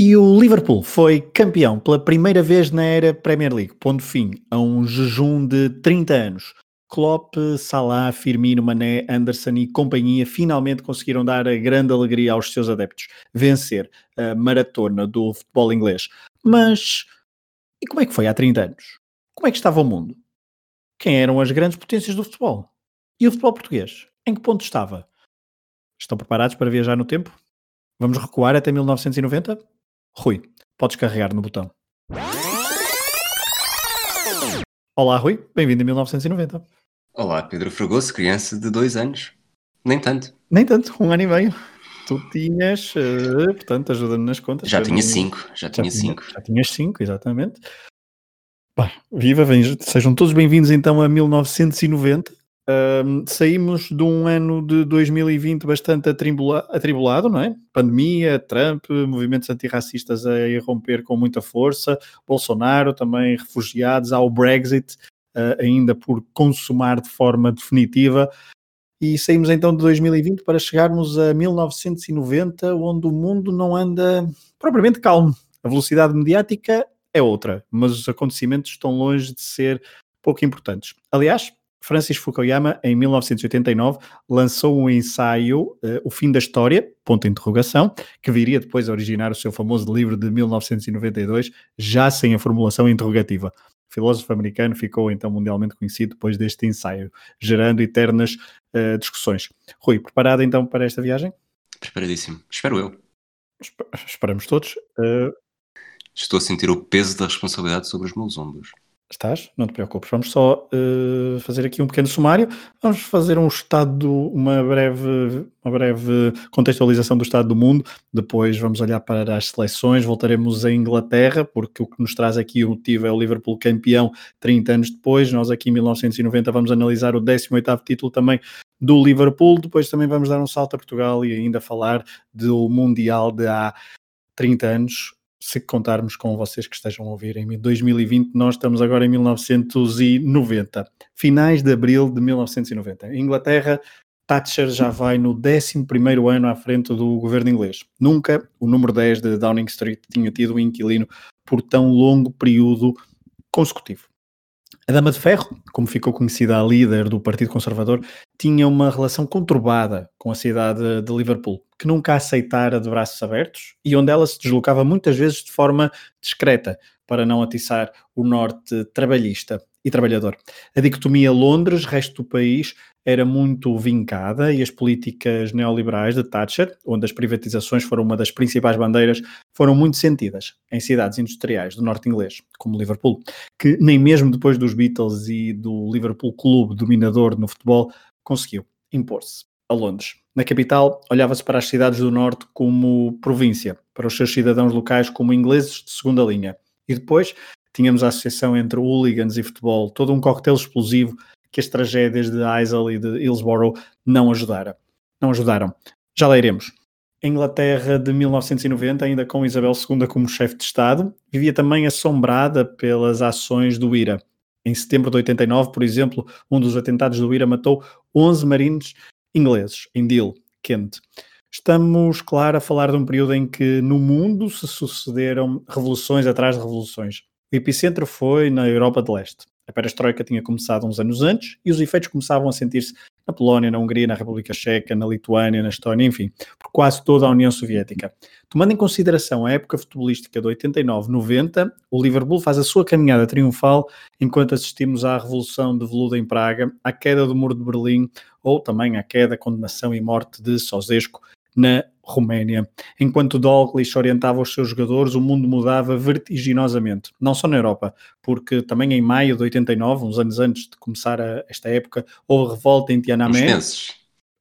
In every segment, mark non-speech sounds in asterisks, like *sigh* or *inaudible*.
E o Liverpool foi campeão pela primeira vez na era Premier League, pondo fim a um jejum de 30 anos. Klopp, Salah, Firmino, Mané, Anderson e companhia finalmente conseguiram dar a grande alegria aos seus adeptos, vencer a maratona do futebol inglês. Mas e como é que foi há 30 anos? Como é que estava o mundo? Quem eram as grandes potências do futebol? E o futebol português? Em que ponto estava? Estão preparados para viajar no tempo? Vamos recuar até 1990? Rui, podes carregar no botão. Olá, Rui, bem-vindo a 1990. Olá, Pedro Fragoso, criança de dois anos. Nem tanto. Nem tanto, um ano e meio. Tu tinhas, uh, portanto, ajuda-me nas contas. Já tinha cinco, já, já tinha cinco. Já tinhas cinco, exatamente. Bah, viva, sejam todos bem-vindos então a 1990. Um, saímos de um ano de 2020 bastante atribula atribulado, não é? Pandemia, Trump, movimentos antirracistas a irromper com muita força, Bolsonaro também refugiados, ao Brexit uh, ainda por consumar de forma definitiva. E saímos então de 2020 para chegarmos a 1990, onde o mundo não anda propriamente calmo. A velocidade mediática é outra, mas os acontecimentos estão longe de ser pouco importantes. Aliás, Francis Fukuyama, em 1989, lançou um ensaio, uh, O Fim da História, ponto de interrogação, que viria depois a originar o seu famoso livro de 1992, já sem a formulação interrogativa. O filósofo americano ficou então mundialmente conhecido depois deste ensaio, gerando eternas uh, discussões. Rui, preparado então para esta viagem? Preparadíssimo. Espero eu. Esp esperamos todos. Uh... Estou a sentir o peso da responsabilidade sobre os meus ombros. Estás? Não te preocupes. Vamos só uh, fazer aqui um pequeno sumário. Vamos fazer um estado, uma breve, uma breve contextualização do estado do mundo. Depois vamos olhar para as seleções. Voltaremos à Inglaterra, porque o que nos traz aqui o motivo é o Liverpool campeão 30 anos depois. Nós aqui em 1990 vamos analisar o 18º título também do Liverpool. Depois também vamos dar um salto a Portugal e ainda falar do Mundial de há 30 anos se contarmos com vocês que estejam a ouvir em 2020, nós estamos agora em 1990, finais de abril de 1990. Em Inglaterra, Thatcher já vai no 11 ano à frente do governo inglês. Nunca o número 10 de Downing Street tinha tido um inquilino por tão longo período consecutivo. A Dama de Ferro, como ficou conhecida a líder do Partido Conservador, tinha uma relação conturbada com a cidade de Liverpool, que nunca aceitara de braços abertos e onde ela se deslocava muitas vezes de forma discreta para não atiçar o norte trabalhista e trabalhador. A dicotomia Londres-resto do país era muito vincada e as políticas neoliberais de Thatcher, onde as privatizações foram uma das principais bandeiras, foram muito sentidas em cidades industriais do norte inglês, como Liverpool, que nem mesmo depois dos Beatles e do Liverpool Clube dominador no futebol conseguiu impor-se a Londres. Na capital, olhava-se para as cidades do norte como província, para os seus cidadãos locais como ingleses de segunda linha. E depois tínhamos a associação entre hooligans e futebol, todo um coquetel explosivo que as tragédias de Heysel e de Hillsborough não ajudaram. Não ajudaram. Já lá iremos. A Inglaterra de 1990, ainda com Isabel II como chefe de Estado, vivia também assombrada pelas ações do IRA. Em setembro de 89, por exemplo, um dos atentados do IRA matou 11 marines ingleses, em Deal, Kent. Estamos, claro, a falar de um período em que no mundo se sucederam revoluções atrás de revoluções. O epicentro foi na Europa de Leste. A perestroika tinha começado uns anos antes e os efeitos começavam a sentir-se na Polónia, na Hungria, na República Checa, na Lituânia, na Estónia, enfim, por quase toda a União Soviética. Tomando em consideração a época futebolística de 89-90, o Liverpool faz a sua caminhada triunfal enquanto assistimos à Revolução de Veluda em Praga, à queda do Muro de Berlim ou também à queda, condenação e morte de Sosesco na Roménia. Enquanto Dalglish orientava os seus jogadores, o mundo mudava vertiginosamente, não só na Europa, porque também em maio de 89, uns anos antes de começar a, esta época, houve revolta em Tiananmen. Uns meses.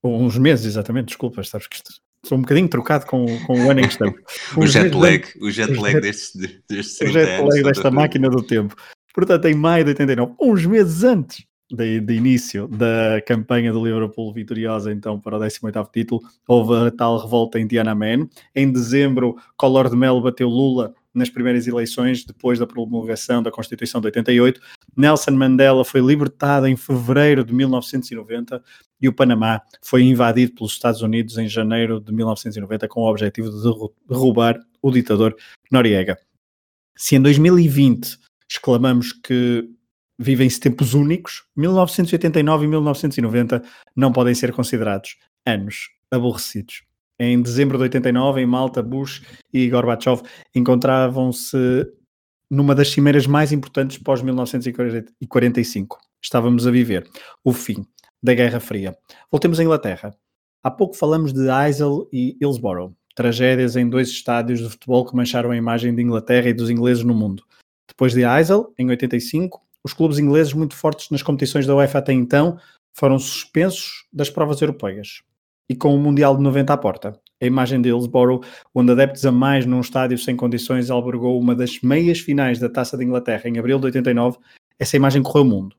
Uns meses, exatamente, desculpa, sabes que isto, sou um bocadinho trocado com, com o ano em questão. *laughs* o jet lag, o jet lag *laughs* destes, destes O jet lag desta máquina do tempo. Portanto, em maio de 89, uns meses antes de, de, início da campanha do Liverpool vitoriosa então para o 18º título, houve a tal revolta em Tiananmen. Em dezembro, Collor de Mel bateu Lula nas primeiras eleições depois da promulgação da Constituição de 88. Nelson Mandela foi libertado em fevereiro de 1990 e o Panamá foi invadido pelos Estados Unidos em janeiro de 1990 com o objetivo de derrubar o ditador Noriega. Se em 2020 exclamamos que vivem-se tempos únicos, 1989 e 1990 não podem ser considerados anos aborrecidos. Em dezembro de 89, em Malta, Bush e Gorbachev encontravam-se numa das cimeiras mais importantes pós 1945. Estávamos a viver o fim da Guerra Fria. Voltemos à Inglaterra. Há pouco falamos de Heysel e Hillsborough, tragédias em dois estádios de futebol que mancharam a imagem de Inglaterra e dos ingleses no mundo. Depois de Heysel, em 85, os clubes ingleses muito fortes nas competições da UEFA até então foram suspensos das provas europeias. E com o Mundial de 90 à porta, a imagem de Hillsborough, onde adeptos a mais num estádio sem condições albergou uma das meias finais da Taça de Inglaterra em abril de 89, essa imagem correu o mundo.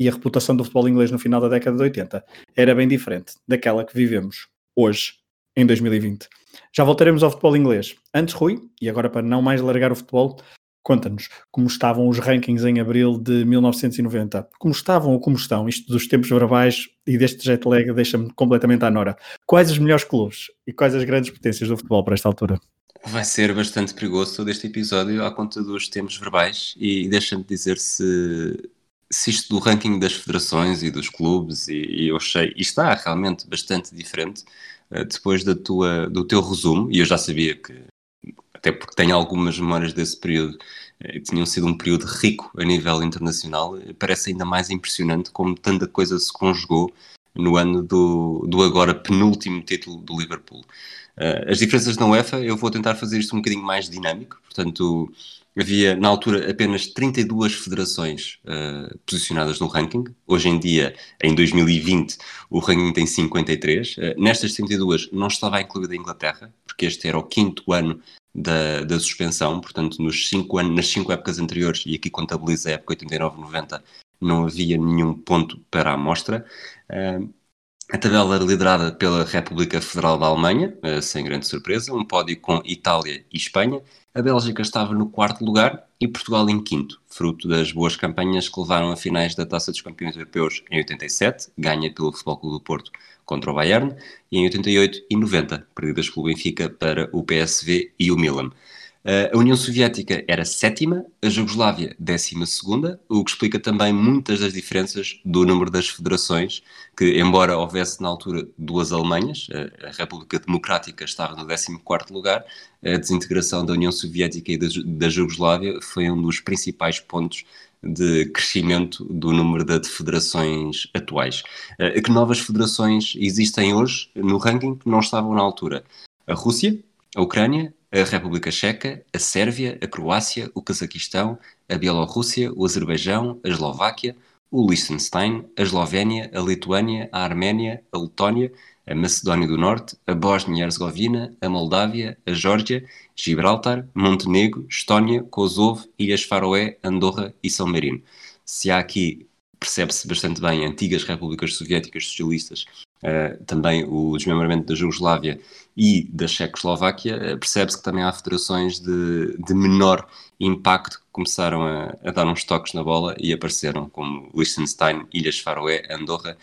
E a reputação do futebol inglês no final da década de 80 era bem diferente daquela que vivemos hoje, em 2020. Já voltaremos ao futebol inglês. Antes, Rui, e agora para não mais largar o futebol, Conta-nos como estavam os rankings em abril de 1990. Como estavam ou como estão? Isto dos tempos verbais e deste jet lag deixa-me completamente à nora. Quais os melhores clubes e quais as grandes potências do futebol para esta altura? Vai ser bastante perigoso todo este episódio à conta dos tempos verbais e deixa-me dizer se, se isto do ranking das federações e dos clubes e, e eu achei, e está realmente bastante diferente uh, depois da tua, do teu resumo e eu já sabia que até porque tenho algumas memórias desse período, eh, tinham sido um período rico a nível internacional, eh, parece ainda mais impressionante como tanta coisa se conjugou no ano do, do agora penúltimo título do Liverpool. Uh, as diferenças na UEFA, eu vou tentar fazer isto um bocadinho mais dinâmico, portanto, havia na altura apenas 32 federações uh, posicionadas no ranking. Hoje em dia, em 2020, o ranking tem 53. Uh, nestas 32 não estava incluída a Inglaterra, porque este era o quinto ano da, da suspensão, portanto, nos cinco anos, nas cinco épocas anteriores, e aqui contabiliza a época 89-90, não havia nenhum ponto para a amostra. Uh, a tabela era liderada pela República Federal da Alemanha, uh, sem grande surpresa, um pódio com Itália e Espanha. A Bélgica estava no quarto lugar e Portugal em quinto, fruto das boas campanhas que levaram a finais da Taça dos Campeões Europeus em 87, ganha pelo Futebol Clube do Porto contra o Bayern, e em 88 e 90, perdidas pelo Benfica para o PSV e o Milan. A União Soviética era sétima, a Jugoslávia décima segunda, o que explica também muitas das diferenças do número das federações, que embora houvesse na altura duas Alemanhas, a República Democrática estava no 14 quarto lugar, a desintegração da União Soviética e da Jugoslávia foi um dos principais pontos de crescimento do número de federações atuais. Uh, que novas federações existem hoje no ranking que não estavam na altura? A Rússia, a Ucrânia, a República Checa, a Sérvia, a Croácia, o Cazaquistão, a Bielorrússia, o Azerbaijão, a Eslováquia, o Liechtenstein, a Eslovénia, a Lituânia, a Arménia, a Letónia, a Macedónia do Norte, a Bósnia e Herzegovina, a Moldávia, a Geórgia, Gibraltar, Montenegro, Estónia, Kosovo, Ilhas Faroé, Andorra e São Marino. Se há aqui, percebe-se bastante bem, antigas repúblicas soviéticas socialistas, uh, também o desmembramento da Jugoslávia e da Checoslováquia, uh, percebe-se que também há federações de, de menor impacto que começaram a, a, dar uns toques na bola e apareceram, como Liechtenstein, Ilhas Faroé, Andorra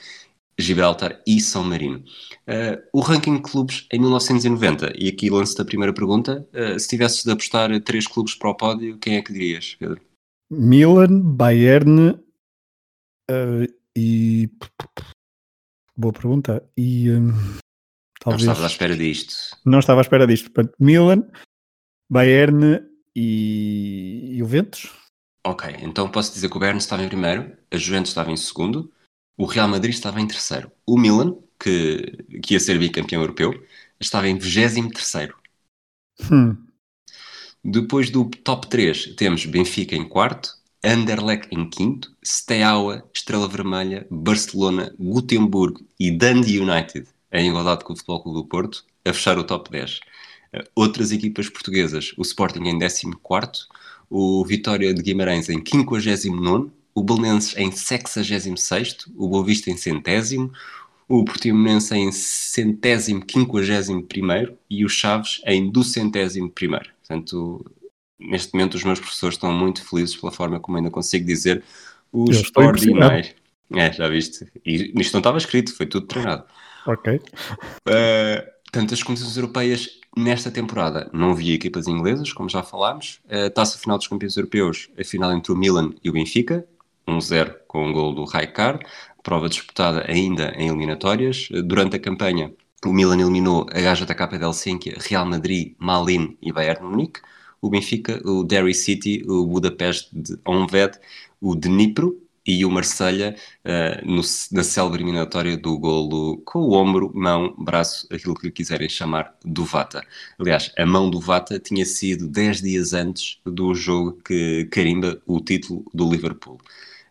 Gibraltar e São Marino. Uh, o ranking de clubes em 1990, e aqui lanço-te a primeira pergunta: uh, se tivesses de apostar três clubes para o pódio, quem é que dirias, Pedro? Milan, Bayern uh, e. Boa pergunta. E. Um, talvez... Não estava à espera disto. Não estava à espera disto. Portanto, Milan, Bayern e Juventus. Ok, então posso dizer que o Bayern estava em primeiro, a Juventus estava em segundo, o Real Madrid estava em terceiro. O Milan, que, que ia ser bicampeão europeu, estava em 23 terceiro. Hum. Depois do top 3 temos Benfica em quarto, Anderlecht em quinto, Steaua, Estrela Vermelha, Barcelona, Gutenberg e Dundee United, em igualdade com o Futebol Clube do Porto, a fechar o top 10. Outras equipas portuguesas, o Sporting em 14 o Vitória de Guimarães em 59 o Belenenses em 66 o Boavista em centésimo, o Portimonense em centésimo, quinquagésimo primeiro e o Chaves em duzentésimo primeiro. Portanto, neste momento os meus professores estão muito felizes pela forma como ainda consigo dizer os ordinários. É, já viste. E isto não estava escrito, foi tudo treinado. Ok. Uh, *laughs* Portanto, as competições europeias nesta temporada não havia equipas inglesas, como já falámos. A taça final dos campeões europeus, a final entre o Milan e o Benfica, 1-0 com um gol do Raikar, prova disputada ainda em eliminatórias. Durante a campanha, o Milan eliminou a HJK de Helsinki, Real Madrid, Malin e Bayern Munique. O Benfica, o Derry City, o Budapeste de Onved, o Dnipro e o Marselha uh, na célebre eliminatória do golo com o ombro, mão, braço, aquilo que lhe quiserem chamar, do Vata. Aliás, a mão do Vata tinha sido 10 dias antes do jogo que carimba o título do Liverpool.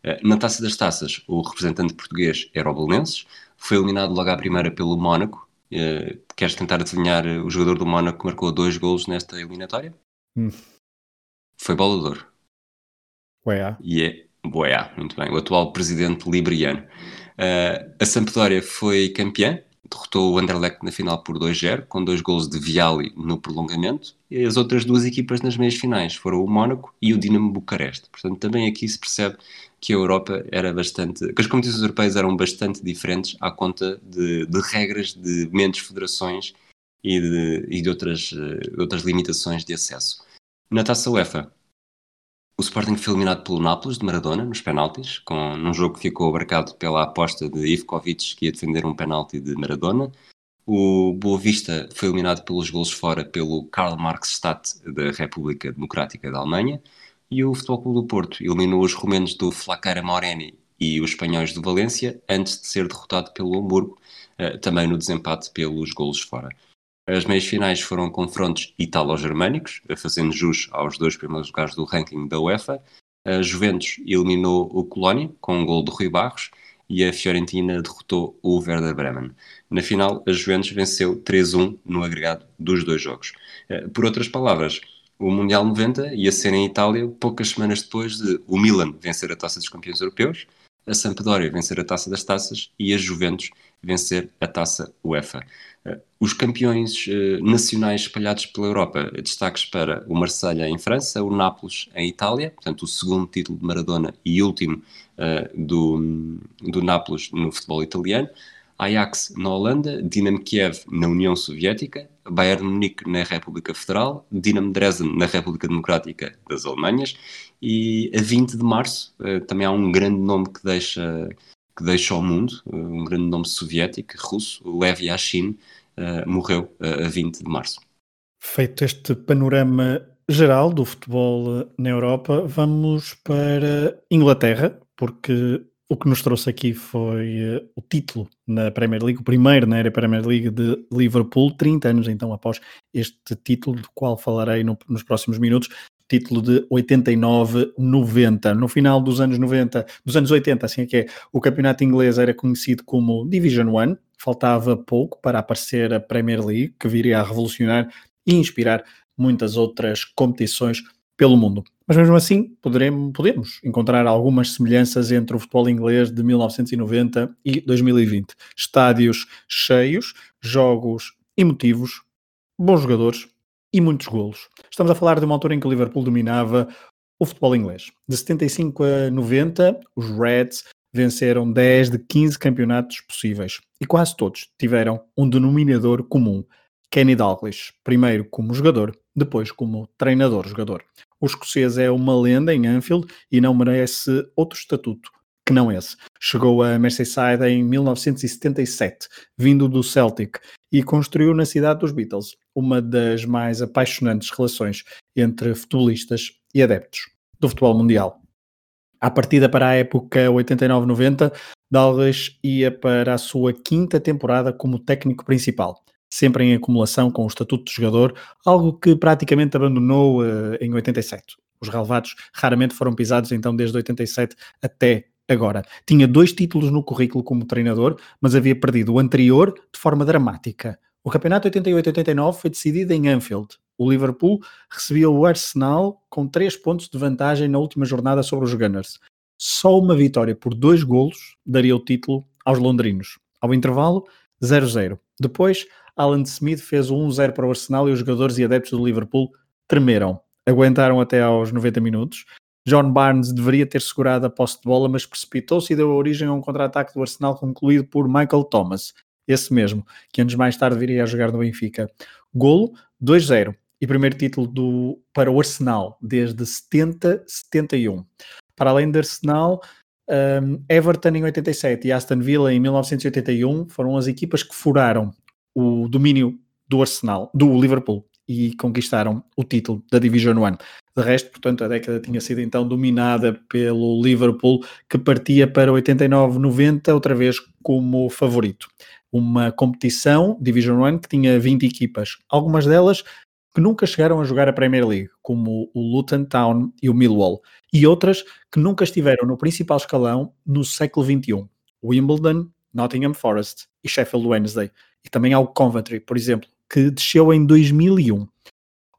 Uh, na Taça das Taças, o representante português era o Belenenses, foi eliminado logo à primeira pelo Mónaco. Uh, queres tentar adivinhar o jogador do Mónaco que marcou dois golos nesta eliminatória? Hum. Foi Bolador. Ué, e é Boia, muito bem, o atual presidente liberiano. Uh, a Sampdoria foi campeã, derrotou o Anderlecht na final por 2-0, com dois golos de Viali no prolongamento, e as outras duas equipas nas meias finais foram o Mónaco e o Dinamo Bucareste. Portanto, também aqui se percebe que a Europa era bastante, que as competições europeias eram bastante diferentes à conta de, de regras de menos federações e de, e de outras, uh, outras limitações de acesso. Na Taça UEFA, o Sporting foi eliminado pelo Nápoles de Maradona nos penaltis, com, num jogo que ficou abarcado pela aposta de Ivkovic que ia defender um penalti de Maradona. O Boa Vista foi eliminado pelos gols fora pelo Karl Marx-Stadt da República Democrática da Alemanha. E o Futebol Clube do Porto eliminou os romenos do Flacara Moreni e os espanhóis do Valência antes de ser derrotado pelo Hamburgo, eh, também no desempate pelos golos fora. As meias finais foram confrontos italo-germânicos, fazendo jus aos dois primeiros lugares do ranking da UEFA. A Juventus eliminou o Colónia com um gol de Rui Barros e a Fiorentina derrotou o Werder Bremen. Na final, a Juventus venceu 3-1 no agregado dos dois jogos. Eh, por outras palavras, o Mundial 90 ia ser em Itália poucas semanas depois de o Milan vencer a Taça dos Campeões Europeus, a Sampdoria vencer a Taça das Taças e a Juventus vencer a Taça UEFA. Eh, os campeões uh, nacionais espalhados pela Europa, destaques para o Marselha em França, o Nápoles em Itália, portanto o segundo título de Maradona e último uh, do, do Nápoles no futebol italiano, Ajax na Holanda, Dinamo Kiev na União Soviética, Bayern Munique na República Federal, Dinamo Dresden na República Democrática das Alemanhas e a 20 de março também há um grande nome que deixa que deixa ao mundo, um grande nome soviético, russo, Lev Yashin, uh, morreu uh, a 20 de março. Feito este panorama geral do futebol eh, na Europa, vamos para Inglaterra, porque o que nos trouxe aqui foi o título na Premier League, o primeiro na era Premier League de Liverpool, 30 anos então após este título, do qual falarei no, nos próximos minutos, título de 89-90. No final dos anos 90, dos anos 80, assim é que é, o campeonato inglês era conhecido como Division One, faltava pouco para aparecer a Premier League, que viria a revolucionar e inspirar muitas outras competições pelo mundo. Mas mesmo assim, poderemos, podemos encontrar algumas semelhanças entre o futebol inglês de 1990 e 2020. Estádios cheios, jogos emotivos, bons jogadores e muitos golos. Estamos a falar de uma altura em que o Liverpool dominava o futebol inglês. De 75 a 90, os Reds venceram 10 de 15 campeonatos possíveis e quase todos tiveram um denominador comum. Kenny Dalglish, primeiro como jogador, depois como treinador-jogador. O escocês é uma lenda em Anfield e não merece outro estatuto que não esse. Chegou a Merseyside em 1977, vindo do Celtic, e construiu na cidade dos Beatles uma das mais apaixonantes relações entre futebolistas e adeptos do futebol mundial. À partida para a época 89-90, Dalglish ia para a sua quinta temporada como técnico principal, sempre em acumulação com o estatuto de jogador, algo que praticamente abandonou uh, em 87. Os relevados raramente foram pisados então desde 87 até agora. Tinha dois títulos no currículo como treinador, mas havia perdido o anterior de forma dramática. O campeonato 88-89 foi decidido em Anfield. O Liverpool recebia o Arsenal com três pontos de vantagem na última jornada sobre os Gunners. Só uma vitória por dois golos daria o título aos londrinos. Ao intervalo, 0-0. Depois, Alan Smith fez o 1-0 para o Arsenal e os jogadores e adeptos do Liverpool tremeram. aguentaram até aos 90 minutos. John Barnes deveria ter segurado a posse de bola, mas precipitou-se e deu origem a um contra-ataque do Arsenal concluído por Michael Thomas, esse mesmo, que anos mais tarde viria a jogar no Benfica. Golo 2-0 e primeiro título do, para o Arsenal desde 70-71. Para além do Arsenal, um, Everton em 87 e Aston Villa em 1981 foram as equipas que furaram o domínio do Arsenal, do Liverpool, e conquistaram o título da Division One. De resto, portanto, a década tinha sido então dominada pelo Liverpool, que partia para 89-90 outra vez como favorito. Uma competição, Division One, que tinha 20 equipas, algumas delas que nunca chegaram a jogar a Premier League, como o Luton Town e o Millwall, e outras que nunca estiveram no principal escalão no século XXI, Wimbledon, Nottingham Forest e Sheffield Wednesday. E também há o Coventry, por exemplo, que desceu em 2001.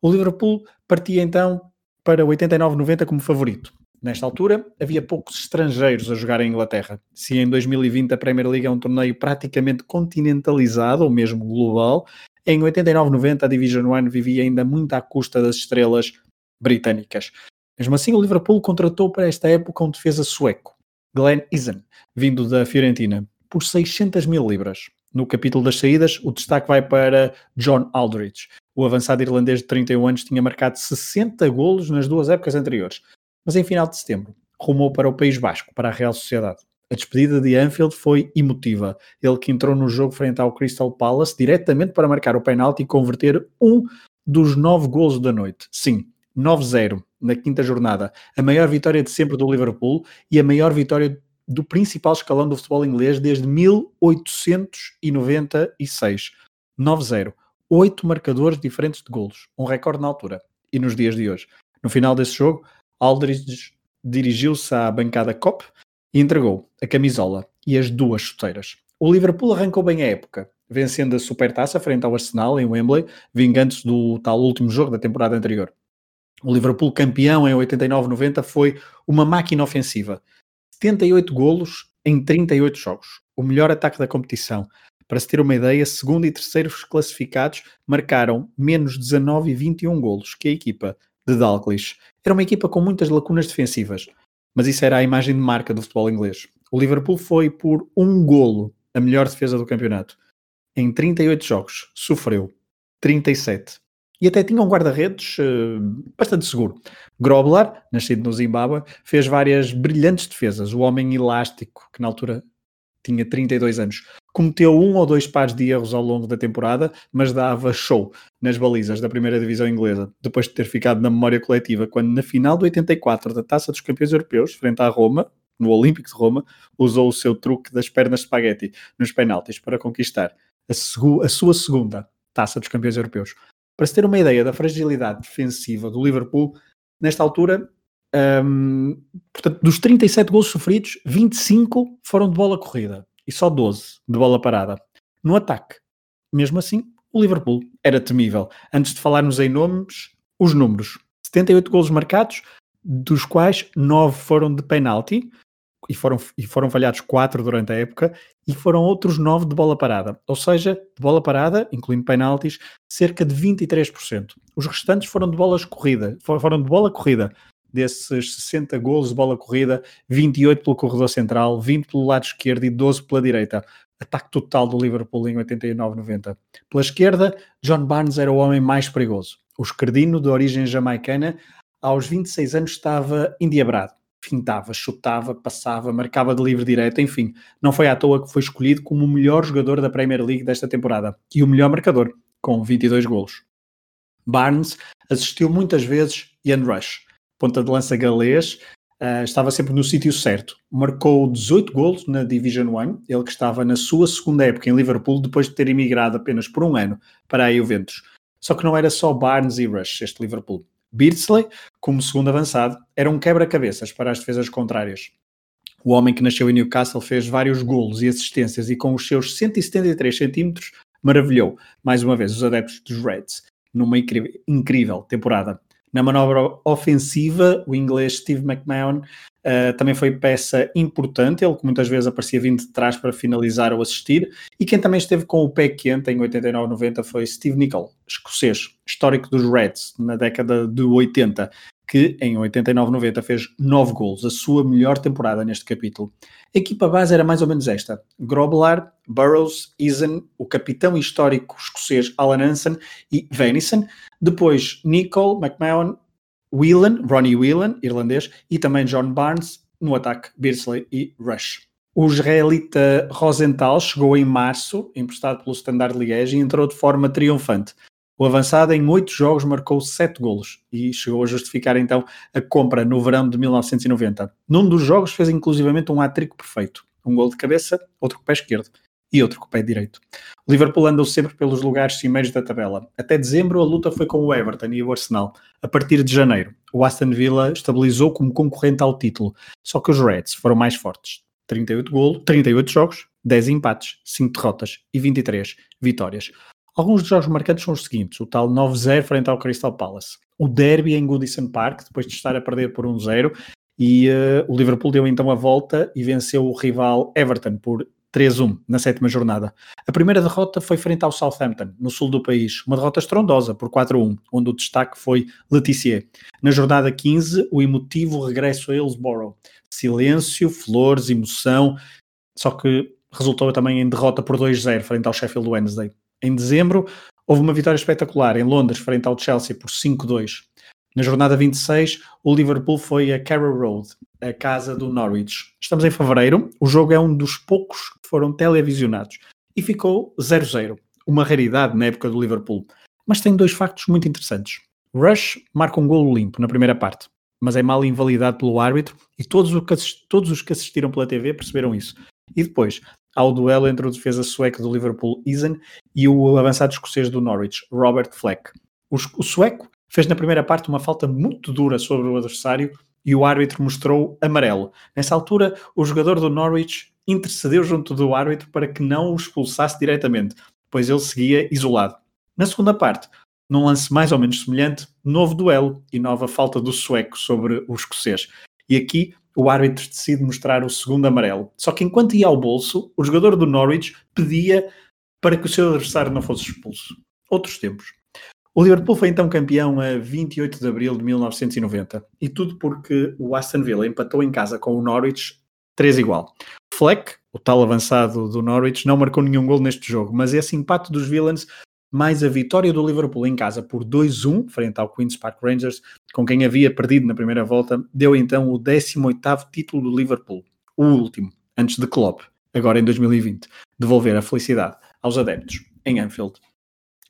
O Liverpool partia então para 89-90 como favorito. Nesta altura, havia poucos estrangeiros a jogar em Inglaterra. Se em 2020 a Premier League é um torneio praticamente continentalizado, ou mesmo global, em 89-90 a Division One vivia ainda muito à custa das estrelas britânicas. Mesmo assim, o Liverpool contratou para esta época um defesa sueco, Glenn Isen, vindo da Fiorentina, por 600 mil libras. No capítulo das saídas, o destaque vai para John Aldridge. O avançado irlandês de 31 anos tinha marcado 60 golos nas duas épocas anteriores, mas em final de setembro rumou para o País Basco, para a Real Sociedade. A despedida de Anfield foi emotiva. Ele que entrou no jogo frente ao Crystal Palace diretamente para marcar o penalti e converter um dos nove golos da noite. Sim, 9-0 na quinta jornada. A maior vitória de sempre do Liverpool e a maior vitória do principal escalão do futebol inglês desde 1896. 9-0. Oito marcadores diferentes de golos. Um recorde na altura. E nos dias de hoje. No final desse jogo, Aldridge dirigiu-se à bancada COP e entregou a camisola e as duas chuteiras. O Liverpool arrancou bem a época, vencendo a Supertaça frente ao Arsenal em Wembley, vingando-se do tal último jogo da temporada anterior. O Liverpool campeão em 89-90 foi uma máquina ofensiva. 78 golos em 38 jogos, o melhor ataque da competição. Para se ter uma ideia, segundo e terceiros classificados marcaram menos 19 e 21 golos que a equipa de Dalglish. Era uma equipa com muitas lacunas defensivas, mas isso era a imagem de marca do futebol inglês. O Liverpool foi por um golo a melhor defesa do campeonato. Em 38 jogos, sofreu 37 e até tinha um guarda-redes uh, bastante seguro. Grobler, nascido no Zimbábue, fez várias brilhantes defesas. O homem elástico, que na altura tinha 32 anos, cometeu um ou dois pares de erros ao longo da temporada, mas dava show nas balizas da primeira divisão inglesa, depois de ter ficado na memória coletiva, quando na final de 84 da Taça dos Campeões Europeus, frente à Roma, no Olímpico de Roma, usou o seu truque das pernas de spaghetti nos penaltis para conquistar a, a sua segunda Taça dos Campeões Europeus. Para se ter uma ideia da fragilidade defensiva do Liverpool, nesta altura, um, portanto, dos 37 gols sofridos, 25 foram de bola corrida e só 12 de bola parada. No ataque, mesmo assim, o Liverpool era temível. Antes de falarmos em nomes, os números: 78 gols marcados, dos quais 9 foram de penalti, e foram, e foram falhados 4 durante a época, e foram outros 9 de bola parada. Ou seja, de bola parada, incluindo penaltis, cerca de 23%. Os restantes foram de bolas corrida, foram de bola corrida. Desses 60 golos de bola corrida, 28 pelo corredor central, 20 pelo lado esquerdo e 12 pela direita. Ataque total do Liverpool em 89-90. Pela esquerda, John Barnes era o homem mais perigoso. O esquerdino, de origem jamaicana, aos 26 anos estava endiabrado fintava, chutava, passava, marcava de livre direto, enfim, não foi à toa que foi escolhido como o melhor jogador da Premier League desta temporada e o melhor marcador, com 22 golos. Barnes assistiu muitas vezes Ian Rush, ponta de lança galês, uh, estava sempre no sítio certo. Marcou 18 golos na Division 1, ele que estava na sua segunda época em Liverpool depois de ter emigrado apenas por um ano para a Juventus. Só que não era só Barnes e Rush este Liverpool. Beardsley, como segundo avançado, era um quebra-cabeças para as defesas contrárias. O homem que nasceu em Newcastle fez vários golos e assistências e com os seus 173 centímetros maravilhou, mais uma vez, os adeptos dos Reds, numa incrível, incrível temporada. Na manobra ofensiva, o inglês Steve McMahon uh, também foi peça importante, ele que muitas vezes aparecia vindo de trás para finalizar ou assistir, e quem também esteve com o pé quente em 89-90 foi Steve Nicol, escocês, histórico dos Reds, na década de 80, que em 89-90 fez 9 gols, a sua melhor temporada neste capítulo. A equipa base era mais ou menos esta: Groblar, Burrows, Eason, o capitão histórico escocês Alan Hansen e Venison, depois Nicol, McMahon, Whelan, Ronnie Whelan, irlandês, e também John Barnes, no ataque Beardsley e Rush. O israelita Rosenthal chegou em março, emprestado pelo Standard Liège, e entrou de forma triunfante. O avançado em oito jogos marcou sete golos e chegou a justificar então a compra no verão de 1990. Num dos jogos fez inclusivamente um hat-trick perfeito. Um gol de cabeça, outro com o pé esquerdo e outro com o pé direito. O Liverpool andou sempre pelos lugares cimeiros da tabela. Até dezembro a luta foi com o Everton e o Arsenal. A partir de janeiro, o Aston Villa estabilizou como concorrente ao título, só que os Reds foram mais fortes. 38 golos, 38 jogos, 10 empates, 5 derrotas e 23 vitórias. Alguns dos jogos marcantes são os seguintes: o tal 9-0 frente ao Crystal Palace, o derby em Goodison Park, depois de estar a perder por 1-0, e uh, o Liverpool deu então a volta e venceu o rival Everton por 3-1 na sétima jornada. A primeira derrota foi frente ao Southampton, no sul do país, uma derrota estrondosa por 4-1, onde o destaque foi Letizier. Na jornada 15, o emotivo regresso a Hillsborough. Silêncio, flores, emoção, só que resultou também em derrota por 2-0 frente ao Sheffield Wednesday. Em dezembro, houve uma vitória espetacular em Londres, frente ao Chelsea, por 5-2. Na jornada 26, o Liverpool foi a Carrow Road, a casa do Norwich. Estamos em fevereiro, o jogo é um dos poucos que foram televisionados e ficou 0-0, uma raridade na época do Liverpool. Mas tem dois factos muito interessantes. Rush marca um golo limpo na primeira parte, mas é mal invalidado pelo árbitro e todos, todos os que assistiram pela TV perceberam isso. E depois, ao duelo entre o defesa sueco do Liverpool, Isen, e o avançado escocês do Norwich, Robert Fleck. O, sueco fez na primeira parte uma falta muito dura sobre o adversário e o árbitro mostrou amarelo. Nessa altura, o jogador do Norwich intercedeu junto do árbitro para que não o expulsasse diretamente, pois ele seguia isolado. Na segunda parte, num lance mais ou menos semelhante, novo duelo e nova falta do sueco sobre o escocês. E aqui o árbitro decide mostrar o segundo amarelo. Só que enquanto ia ao bolso, o jogador do Norwich pedia para que o seu adversário não fosse expulso. Outros tempos. O Liverpool foi então campeão a 28 de abril de 1990 e tudo porque o Aston Villa empatou em casa com o Norwich 3 igual. Fleck, o tal avançado do Norwich, não marcou nenhum gol neste jogo, mas esse empate dos Villains mais a vitória do Liverpool em casa por 2-1 frente ao Queen's Park Rangers, com quem havia perdido na primeira volta, deu então o 18º título do Liverpool, o último, antes de Klopp, agora em 2020, devolver a felicidade aos adeptos em Anfield.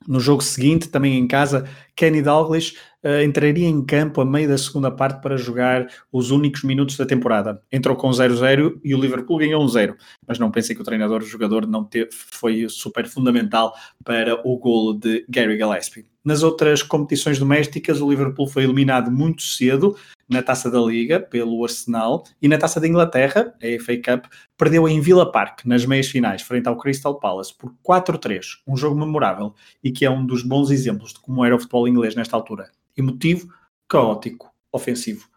No jogo seguinte, também em casa, Kenny Dalglish uh, entraria em campo a meio da segunda parte para jogar os únicos minutos da temporada. Entrou com 0-0 e o Liverpool ganhou um 0. Mas não pensem que o treinador, o jogador, não teve, foi super fundamental para o golo de Gary Gillespie. Nas outras competições domésticas, o Liverpool foi eliminado muito cedo na Taça da Liga pelo Arsenal e na Taça da Inglaterra, a FA Cup, perdeu em Villa Park nas meias finais frente ao Crystal Palace por 4-3, um jogo memorável e que é um dos bons exemplos de como era o futebol inglês nesta altura. Emotivo, caótico, ofensivo.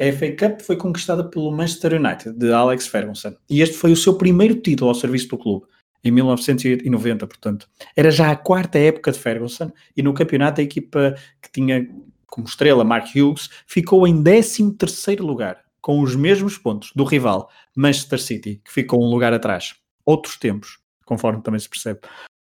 A FA Cup foi conquistada pelo Manchester United de Alex Ferguson e este foi o seu primeiro título ao serviço do clube em 1990, portanto. Era já a quarta época de Ferguson e no campeonato a equipa que tinha como estrela Mark Hughes, ficou em 13º lugar, com os mesmos pontos do rival Manchester City, que ficou um lugar atrás. Outros tempos, conforme também se percebe.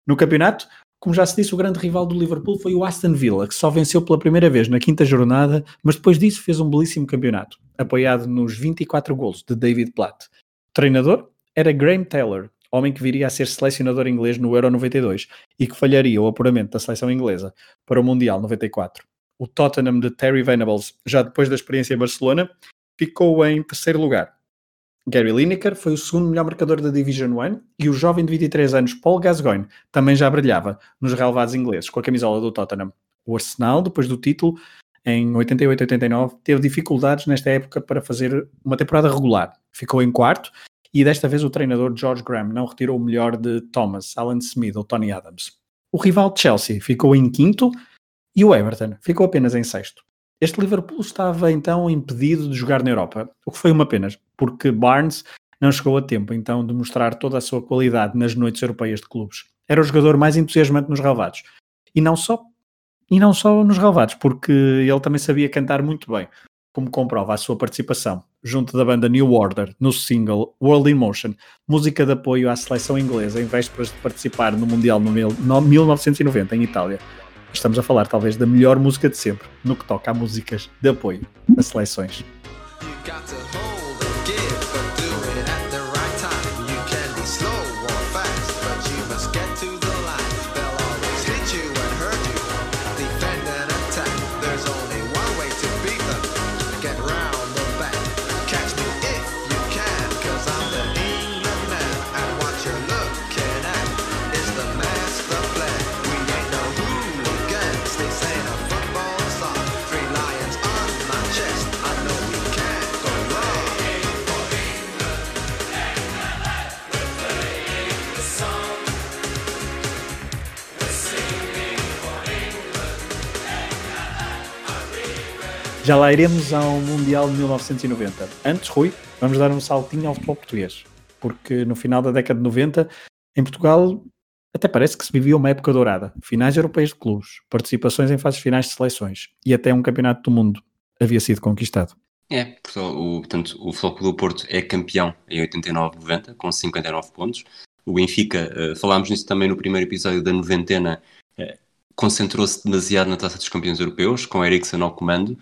No campeonato, como já se disse, o grande rival do Liverpool foi o Aston Villa, que só venceu pela primeira vez na quinta jornada, mas depois disso fez um belíssimo campeonato, apoiado nos 24 golos de David Platt. O treinador era Graham Taylor, homem que viria a ser selecionador inglês no Euro 92 e que falharia o apuramento da seleção inglesa para o Mundial 94 o Tottenham de Terry Venables, já depois da experiência em Barcelona, ficou em terceiro lugar. Gary Lineker foi o segundo melhor marcador da Division 1 e o jovem de 23 anos Paul Gascoigne também já brilhava nos relevados ingleses com a camisola do Tottenham. O Arsenal, depois do título, em 88-89, teve dificuldades nesta época para fazer uma temporada regular. Ficou em quarto e desta vez o treinador George Graham não retirou o melhor de Thomas, Alan Smith ou Tony Adams. O rival Chelsea ficou em quinto e o Everton ficou apenas em sexto. Este Liverpool estava então impedido de jogar na Europa, o que foi uma pena, porque Barnes não chegou a tempo então de mostrar toda a sua qualidade nas noites europeias de clubes. Era o jogador mais entusiasmante nos relevados. E não só e não só nos relevados, porque ele também sabia cantar muito bem, como comprova a sua participação junto da banda New Order no single World in Motion, música de apoio à seleção inglesa em vésperas de participar no Mundial no 1990 em Itália. Estamos a falar talvez da melhor música de sempre no que toca a músicas de apoio a seleções. Já lá iremos ao Mundial de 1990. Antes, Rui, vamos dar um saltinho ao futebol português, porque no final da década de 90, em Portugal, até parece que se vivia uma época dourada. Finais europeias de clubes, participações em fases finais de seleções e até um campeonato do mundo havia sido conquistado. É, portanto, o Flóculo do Porto é campeão em 89-90, com 59 pontos. O Benfica, uh, falámos nisso também no primeiro episódio da noventena, uh, concentrou-se demasiado na Taça dos Campeões Europeus, com Eriksen ao comando,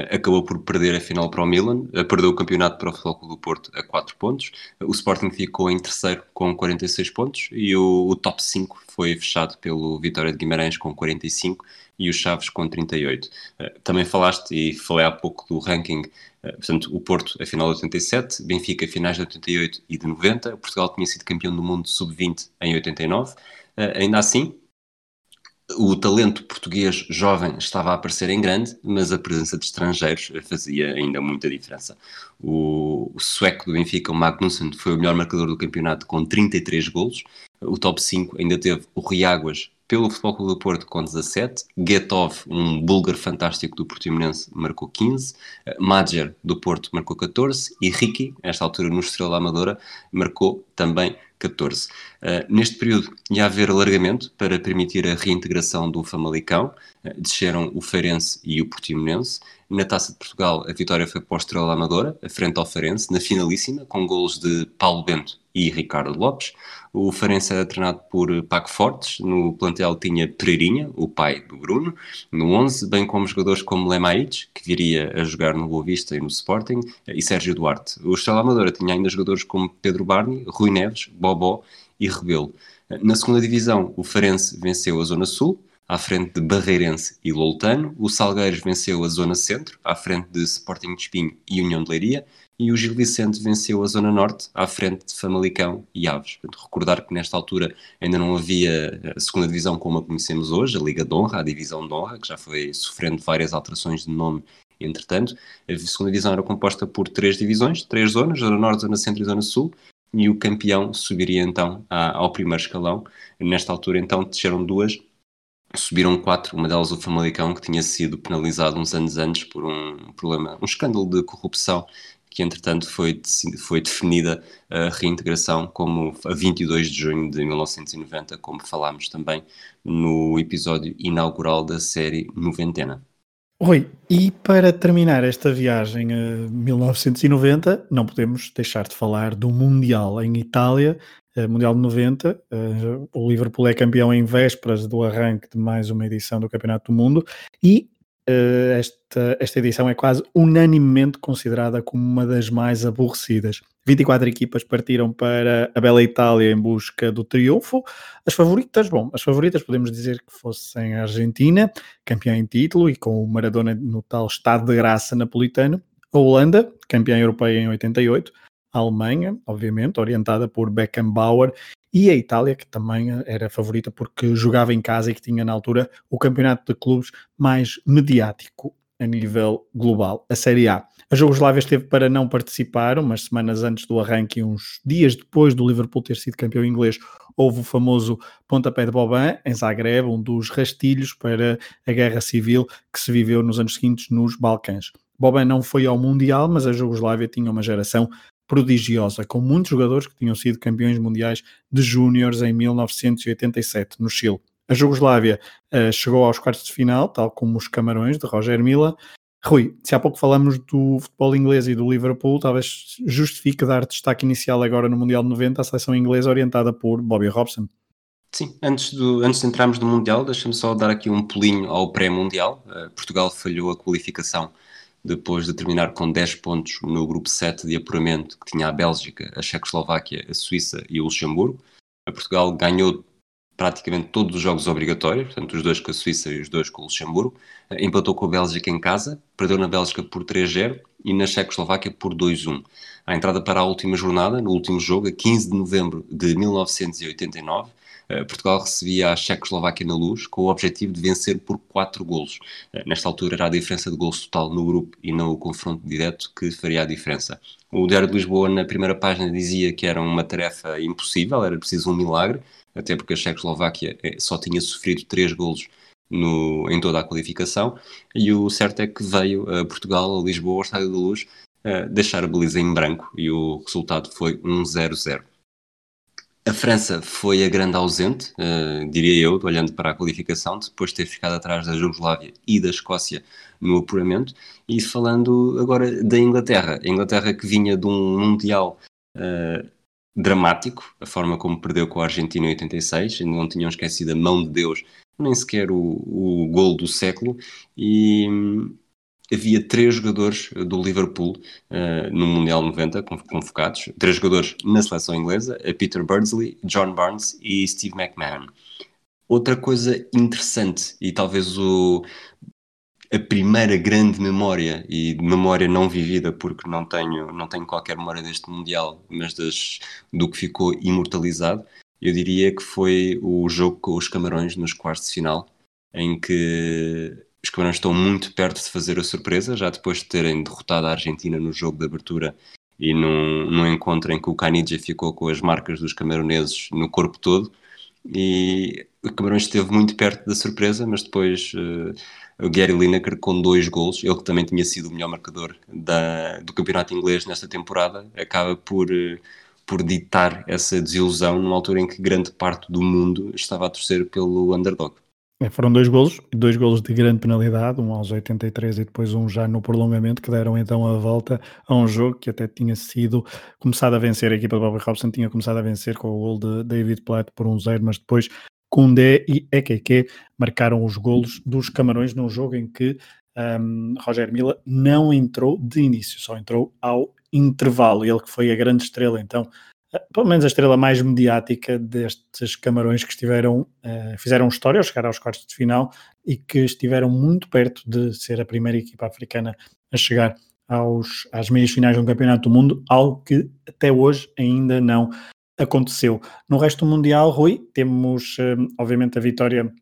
acabou por perder a final para o Milan, eh, perdeu o campeonato para o Futebol do Porto a 4 pontos, o Sporting ficou em terceiro com 46 pontos e o, o top 5 foi fechado pelo Vitória de Guimarães com 45 e o Chaves com 38. Eh, também falaste e falei há pouco do ranking, eh, portanto, o Porto a final de 87, Benfica finais de 88 e de 90, Portugal tinha sido campeão do mundo sub-20 em 89. Ainda assim, o talento português jovem estava a aparecer em grande, mas a presença de estrangeiros fazia ainda muita diferença. O, o sueco do Benfica, o Magnussen, foi o melhor marcador do campeonato com 33 golos. O top 5 ainda teve o Riáguas pelo Futebol Clube do Porto com 17, Getov, um búlgaro fantástico do Portimonense, marcou 15, Madger do Porto marcou 14 e Ricky, esta altura no Estrela Amadora, marcou também 14. Uh, eh, neste período ia haver alargamento para permitir a reintegração do Famalicão, uh, desceram o Feirense e o Portimonense. Na Taça de Portugal, a vitória foi para o Estrela Amadora, frente ao Feirense, na finalíssima, com golos de Paulo Bento e Ricardo Lopes. O Farense era treinado por Paco Fortes, no plantel tinha Pereirinha, o pai do Bruno, no 11, bem como jogadores como Lemaites, que viria a jogar no Boa Vista e no Sporting, e Sérgio Duarte. O Estrela Amadora tinha ainda jogadores como Pedro Barney, Rui Neves, Bobó e Rebelo. Na segunda divisão, o Farense venceu a Zona Sul, à frente de Barreirense e Loutano. O Salgueiros venceu a Zona Centro, à frente de Sporting de Espinho e União de Leiria e o Gil Vicente venceu a Zona Norte à frente de Famalicão e Aves. Portanto, recordar que nesta altura ainda não havia a segunda divisão como a conhecemos hoje, a Liga de Honra, a Divisão de Honra, que já foi sofrendo várias alterações de nome entretanto. A segunda divisão era composta por três divisões, três zonas, Zona Norte, Zona Centro e Zona Sul, e o campeão subiria então ao primeiro escalão. Nesta altura então desceram duas, subiram quatro, uma delas o Famalicão, que tinha sido penalizado uns anos antes por um problema, um escândalo de corrupção que entretanto foi, foi definida a reintegração como a 22 de junho de 1990, como falámos também no episódio inaugural da série Noventena. Oi, e para terminar esta viagem a 1990, não podemos deixar de falar do Mundial em Itália, Mundial de 90. O Liverpool é campeão em vésperas do arranque de mais uma edição do Campeonato do Mundo e uh, esta, esta edição é quase unanimemente considerada como uma das mais aborrecidas. 24 equipas partiram para a bela Itália em busca do triunfo. As favoritas, bom, as favoritas podemos dizer que fossem a Argentina, campeã em título e com o Maradona no tal estado de graça napolitano. A Holanda, campeã europeia em 88. A Alemanha, obviamente, orientada por Beckenbauer e a Itália, que também era favorita porque jogava em casa e que tinha na altura o campeonato de clubes mais mediático a nível global, a Série A. A Jugoslávia esteve para não participar, umas semanas antes do arranque, uns dias depois do Liverpool ter sido campeão inglês, houve o famoso pontapé de Boban em Zagreb, um dos rastilhos para a guerra civil que se viveu nos anos seguintes nos Balcãs. Boban não foi ao Mundial, mas a Jugoslávia tinha uma geração prodigiosa, com muitos jogadores que tinham sido campeões mundiais de júniores em 1987, no Chile. A Jugoslávia uh, chegou aos quartos de final, tal como os Camarões de Roger Mila. Rui, se há pouco falamos do futebol inglês e do Liverpool, talvez justifique dar destaque inicial agora no Mundial de 90 à seleção inglesa orientada por Bobby Robson. Sim, antes, do, antes de entrarmos no Mundial, deixa-me só dar aqui um pulinho ao pré-Mundial. Uh, Portugal falhou a qualificação depois de terminar com 10 pontos no grupo 7 de apuramento, que tinha a Bélgica, a Checoslováquia, a Suíça e o Luxemburgo. A Portugal ganhou praticamente todos os jogos obrigatórios, portanto, os dois com a Suíça e os dois com o Luxemburgo. Eh, empatou com a Bélgica em casa, perdeu na Bélgica por 3-0 e na Checoslováquia por 2-1. A entrada para a última jornada, no último jogo, a 15 de novembro de 1989, eh, Portugal recebia a Checoslováquia na luz com o objetivo de vencer por 4 golos. Eh, nesta altura era a diferença de golos total no grupo e não o confronto direto que faria a diferença. O Diário de Lisboa, na primeira página, dizia que era uma tarefa impossível, era preciso um milagre, até porque a Checoslováquia eh, só tinha sofrido três golos no, em toda a qualificação, e o certo é que veio a Portugal, a Lisboa, ao Estádio da Luz, deixar a baliza em branco, e o resultado foi 1-0-0. A França foi a grande ausente, uh, diria eu, olhando para a qualificação, depois de ter ficado atrás da Jugoslávia e da Escócia no apuramento. E falando agora da Inglaterra, a Inglaterra que vinha de um Mundial uh, dramático, a forma como perdeu com a Argentina em 86, ainda não tinham esquecido a mão de Deus, nem sequer o, o gol do século, e havia três jogadores do Liverpool uh, no Mundial 90 convocados, três jogadores na seleção inglesa, Peter Birdsley, John Barnes e Steve McMahon. Outra coisa interessante e talvez o, a primeira grande memória e memória não vivida porque não tenho não tenho qualquer memória deste mundial mas das, do que ficou imortalizado eu diria que foi o jogo com os Camarões nos quartos de final em que os Camarões estão muito perto de fazer a surpresa já depois de terem derrotado a Argentina no jogo de abertura e num, num encontro em que o Canidja ficou com as marcas dos camaroneses no corpo todo e o Camarões esteve muito perto da surpresa mas depois uh, o Gary Lineker com dois gols, ele que também tinha sido o melhor marcador da, do campeonato inglês nesta temporada, acaba por, eh, por ditar essa desilusão numa altura em que grande parte do mundo estava a torcer pelo underdog. É, foram dois golos, dois golos de grande penalidade, um aos 83 e depois um já no prolongamento, que deram então a volta a um jogo que até tinha sido começado a vencer, a equipa de Bobby Robson tinha começado a vencer com o gol de David Platt por um zero, mas depois Koundé e Ekeke marcaram os golos dos Camarões num jogo em que um, Roger Mila não entrou de início, só entrou ao intervalo. Ele que foi a grande estrela, então, pelo menos a estrela mais mediática destes Camarões que estiveram, uh, fizeram história ao chegar aos quartos de final e que estiveram muito perto de ser a primeira equipa africana a chegar aos, às meias finais de um campeonato do mundo, algo que até hoje ainda não aconteceu. No resto do Mundial, Rui, temos hum, obviamente a vitória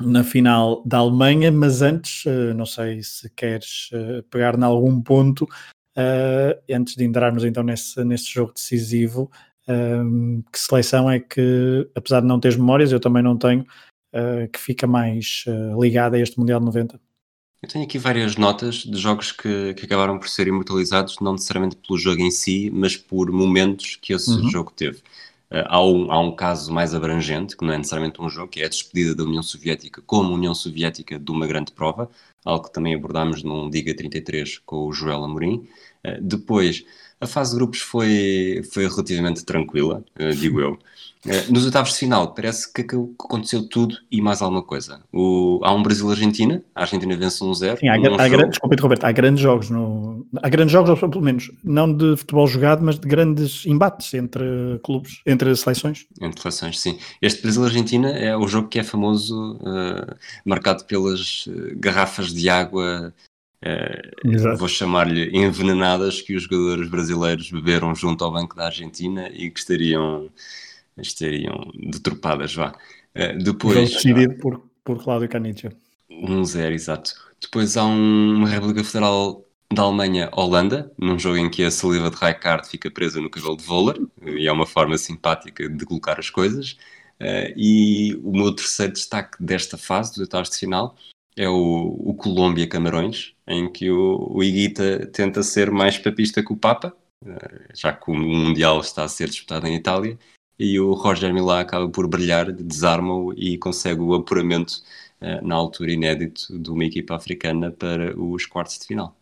na final da Alemanha, mas antes, eh, não sei se queres pegar em algum ponto, uh, antes de entrarmos então nesse, nesse jogo decisivo, um, que seleção é que, apesar de não teres memórias, eu também não tenho, uh, que fica mais uh, ligada a este Mundial de 90? Eu tenho aqui várias notas de jogos que, que, acabaram por ser imortalizados, não necessariamente pelo jogo em si, mas por momentos que esse uhum. jogo teve. Uh, há, um, há um caso mais abrangente, que não é necessariamente um jogo, que é a despedida da União Soviética como União Soviética de uma grande prova, algo que também abordámos num Diga 33 com o Joel Amorim. Uh, depois, a fase de grupos foi, foi relativamente tranquila, uh, digo eu. Uh, nos oitavos de final, parece que aconteceu tudo e mais alguma coisa. O, há um Brasil-Argentina, a Argentina vence 1-0. Sim, há, há desculpa, Roberto, há grandes jogos, no, há grandes jogos, pelo menos, não de futebol jogado, mas de grandes embates entre clubes, entre seleções. Entre seleções, sim. Este Brasil-Argentina é o jogo que é famoso, uh, marcado pelas garrafas de água Uh, vou chamar-lhe envenenadas que os jogadores brasileiros beberam junto ao banco da Argentina e que estariam, estariam deturpadas, vá. Uh, depois... decidido por, por Cláudio Canidia. Um zero, exato. Depois há um, uma República Federal da Alemanha-Holanda, num jogo em que a saliva de Rijkaard fica presa no cabelo de Voller, e é uma forma simpática de colocar as coisas. Uh, e o meu terceiro destaque desta fase, dos oitavos de final, é o, o Colômbia-Camarões, em que o, o tenta ser mais papista que o Papa, uh, já que o Mundial está a ser disputado em Itália, e o Roger Milá acaba por brilhar, desarma-o e consegue o apuramento uh, na altura inédito de uma equipa africana para os quartos de final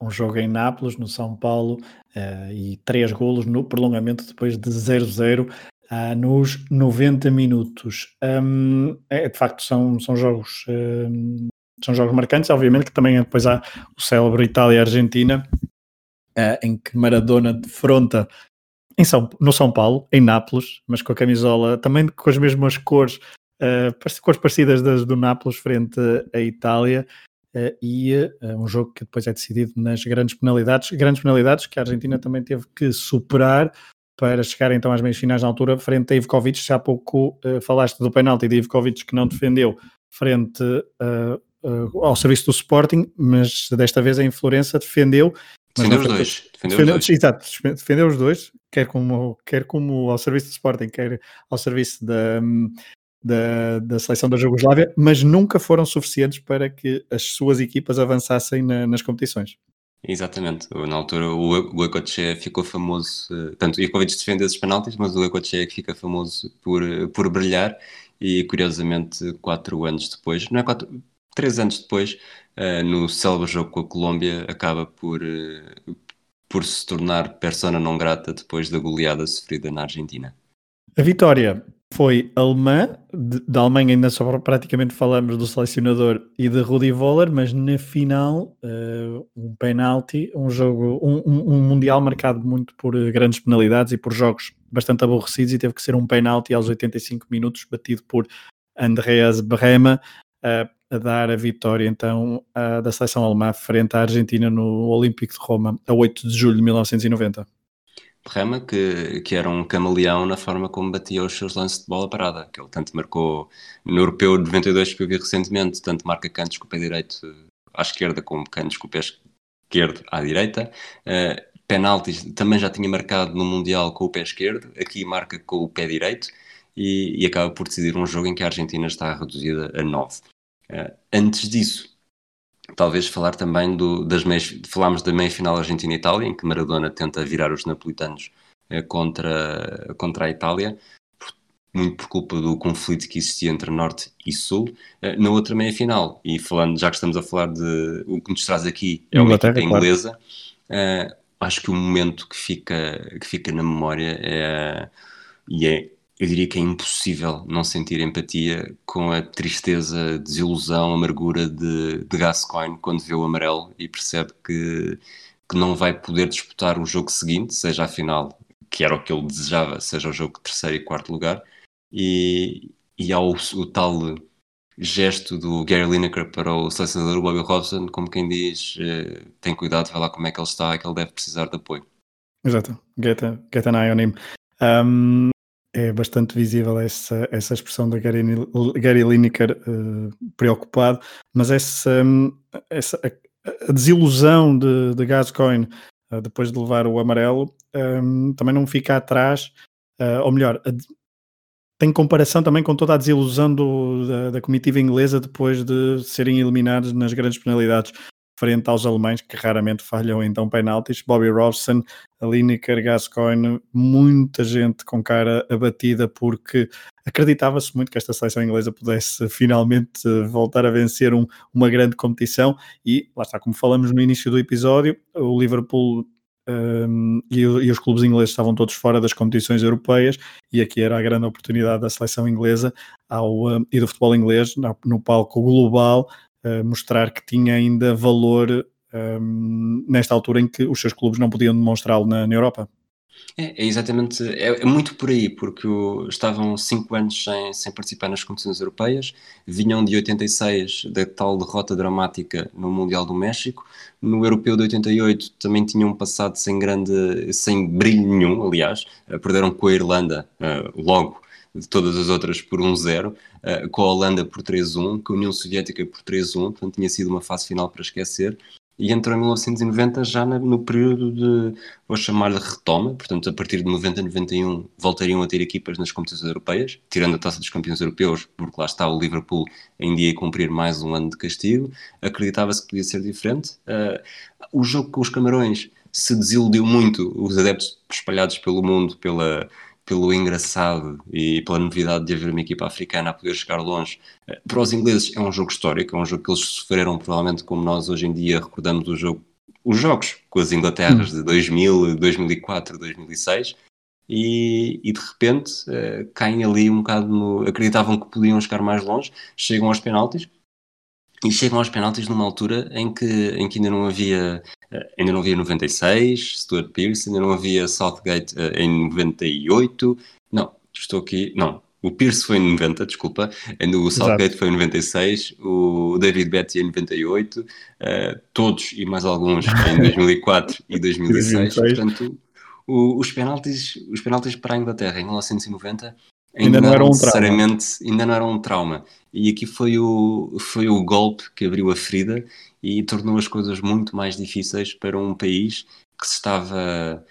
um jogo em Nápoles, no São Paulo, uh, e três golos no prolongamento depois de 0-0 uh, nos 90 minutos. Um, é, de facto, são, são jogos. São jogos marcantes, obviamente que também depois há o célebre Itália-Argentina, uh, em que Maradona defronta em São, no São Paulo, em Nápoles, mas com a camisola também com as mesmas cores, uh, cores parecidas das do Nápoles frente à Itália. Uh, e uh, um jogo que depois é decidido nas grandes penalidades, grandes penalidades que a Argentina também teve que superar para chegar então às meias finais na altura, frente a Ivkovic, já há pouco falaste do penalti de Ivkovic que não defendeu frente ao serviço do Sporting, mas desta vez em Florença defendeu Defendeu os dois. Defendeu, defendeu, os dois. Exato, defendeu os dois, quer como, quer como ao serviço do Sporting, quer ao serviço da, da, da seleção da Jugoslávia, mas nunca foram suficientes para que as suas equipas avançassem na, nas competições. Exatamente, na altura o Goicoechea ficou famoso, tanto Ivkovic defende esses penaltis, mas o Goicoechea é que fica famoso por, por brilhar e curiosamente quatro anos depois, não é quatro, três anos depois, uh, no célebre jogo com a Colômbia, acaba por, uh, por se tornar persona não grata depois da goleada sofrida na Argentina. A vitória foi alemã, da Alemanha ainda só praticamente falamos do selecionador e de Rudi Voller, mas na final uh, um penalti, um jogo, um, um, um, mundial marcado muito por grandes penalidades e por jogos bastante aborrecidos e teve que ser um penalti aos 85 minutos batido por Andreas Brema uh, a dar a vitória então uh, da seleção alemã frente à Argentina no Olímpico de Roma a 8 de julho de 1990. Rema, que, que era um camaleão na forma como batia os seus lances de bola parada, que ele tanto marcou no Europeu de 92 que eu vi recentemente, tanto marca cantos com o pé direito à esquerda como cantos com o pé esquerdo à direita. Uh, penaltis também já tinha marcado no Mundial com o pé esquerdo, aqui marca com o pé direito e, e acaba por decidir um jogo em que a Argentina está reduzida a 9. Eh, antes disso, talvez falar também do, das meias, falámos da meia final Argentina-Itália, em que Maradona tenta virar os napolitanos eh, contra, contra a Itália, muito por culpa do conflito que existia entre Norte e Sul. Eh, na outra meia final, e falando, já que estamos a falar de o que nos traz aqui é uma equipa inglesa, claro. acho que o momento que fica, que fica na memória é, e é eu diria que é impossível não sentir empatia com a tristeza, desilusão, amargura de, de Gascoigne quando vê o amarelo e percebe que, que não vai poder disputar o jogo seguinte, seja a final, que era o que ele desejava, seja o jogo de terceiro e quarto lugar, e, e ao o tal gesto do Gary Lineker para o selecionador Bobby Robson, como quem diz, eh, tem cuidado, vai lá como é que ele está, que ele deve precisar de apoio. Exato, get, a, get an eye on him. Um, é bastante visível essa, essa expressão da Gary, Gary Lineker uh, preocupado, mas essa, essa a, a desilusão de, de Gascoigne uh, depois de levar o amarelo um, também não fica atrás, uh, ou melhor, a, tem comparação também com toda a desilusão do, da, da comitiva inglesa depois de serem eliminados nas grandes penalidades frente aos alemães que raramente falham então penaltis. Bobby Robson, Lineker, Gascoigne, muita gente com cara abatida porque acreditava-se muito que esta seleção inglesa pudesse finalmente voltar a vencer um, uma grande competição e lá está, como falamos no início do episódio, o Liverpool um, e, e, os clubes ingleses estavam todos fora das competições europeias e aqui era a grande oportunidade da seleção inglesa ao, um, e do futebol inglês no, no palco global mostrar que tinha ainda valor um, nesta altura em que os seus clubes não podiam demonstrá-lo na, na, Europa. É, é exatamente, é, é, muito por aí, porque o, estavam cinco anos sem, sem participar nas competições europeias, vinham de 86 da tal derrota dramática no Mundial do México, no Europeu de 88 também tinham passado sem grande, sem brilho nenhum, aliás, perderam com a Irlanda uh, logo todas as outras por 1-0, uh, com a Holanda por 3-1, com a União Soviética por 3-1, portanto tinha sido uma fase final para esquecer. e entrou em 1990 já no período de, vou chamar-lhe retoma, portanto a partir de 90 91 voltariam a ter equipas nas competições europeias, tirando a Taça dos Campeões Europeus, porque lá está o Liverpool em dia a cumprir mais um ano de castigo, acreditava-se que podia ser diferente. Uh, o jogo com os Camarões se desiludiu muito, os adeptos espalhados pelo mundo, pela pelo engraçado e pela novidade de haver uma equipa africana a poder chegar longe. Eh, para os ingleses é um jogo histórico, é um jogo que eles sofreram provavelmente como nós hoje em dia recordamos o jogo, os jogos com as Inglaterras de 2000, 2004, 2006 e, e de repente uh, caem ali um bocado no, acreditavam que podiam chegar mais longe, chegam aos penaltis e chegam aos penaltis numa altura em que, em que ainda não havia eh, ainda não havia 96, Stuart Pearce, ainda não havia Southgate uh, em 98, não, estou aqui, não, o Pierce foi em 90, desculpa, o Southgate Exato. foi em 96, o David Betty em 98, uh, todos e mais alguns em *laughs* 2004 e 2006, portanto, o, os, penaltis, os penaltis para a Inglaterra em 1990 ainda, ainda não, eram um trauma. ainda não eram um trauma. E aqui foi o, foi o golpe que abriu a ferida e tornou as coisas muito mais difíceis para um país que se estava